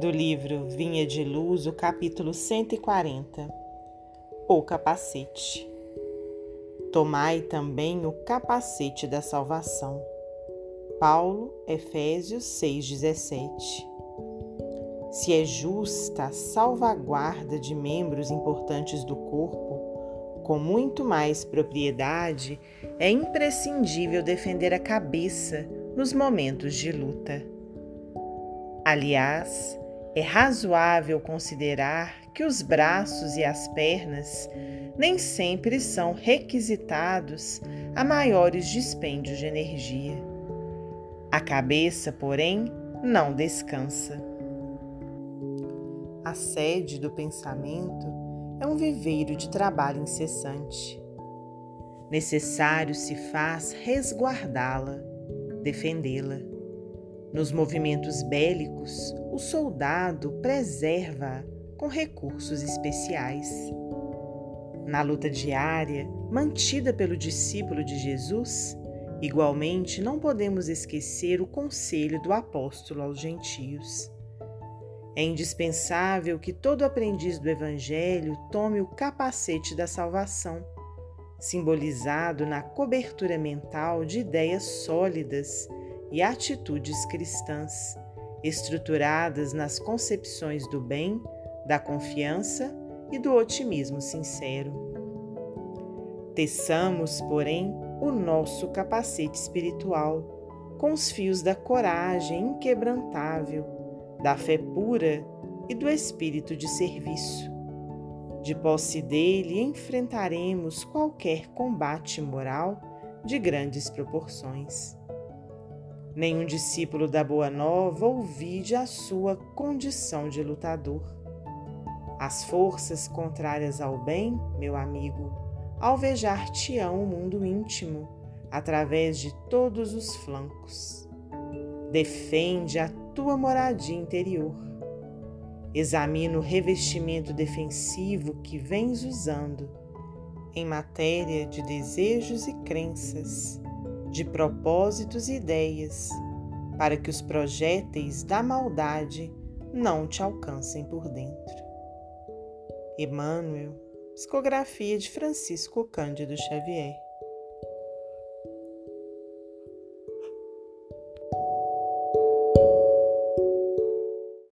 do livro Vinha de Luz, o capítulo 140 O capacete. Tomai também o capacete da salvação. Paulo, Efésios 6,17. Se é justa a salvaguarda de membros importantes do corpo, com muito mais propriedade, é imprescindível defender a cabeça nos momentos de luta. Aliás, é razoável considerar que os braços e as pernas nem sempre são requisitados a maiores dispêndios de energia. A cabeça, porém, não descansa. A sede do pensamento é um viveiro de trabalho incessante. Necessário se faz resguardá-la, defendê-la. Nos movimentos bélicos, o soldado preserva com recursos especiais. Na luta diária, mantida pelo discípulo de Jesus, igualmente não podemos esquecer o conselho do apóstolo aos gentios. É indispensável que todo aprendiz do Evangelho tome o capacete da salvação, simbolizado na cobertura mental de ideias sólidas e atitudes cristãs, estruturadas nas concepções do bem, da confiança e do otimismo sincero. Teçamos, porém, o nosso capacete espiritual com os fios da coragem inquebrantável, da fé pura e do espírito de serviço. De posse dele, enfrentaremos qualquer combate moral de grandes proporções. Nenhum discípulo da Boa Nova ouvide a sua condição de lutador. As forças contrárias ao bem, meu amigo, alvejar-te-ão o mundo íntimo, através de todos os flancos. Defende a tua moradia interior. Examina o revestimento defensivo que vens usando em matéria de desejos e crenças de propósitos e ideias, para que os projéteis da maldade não te alcancem por dentro. Emmanuel, psicografia de Francisco Cândido Xavier.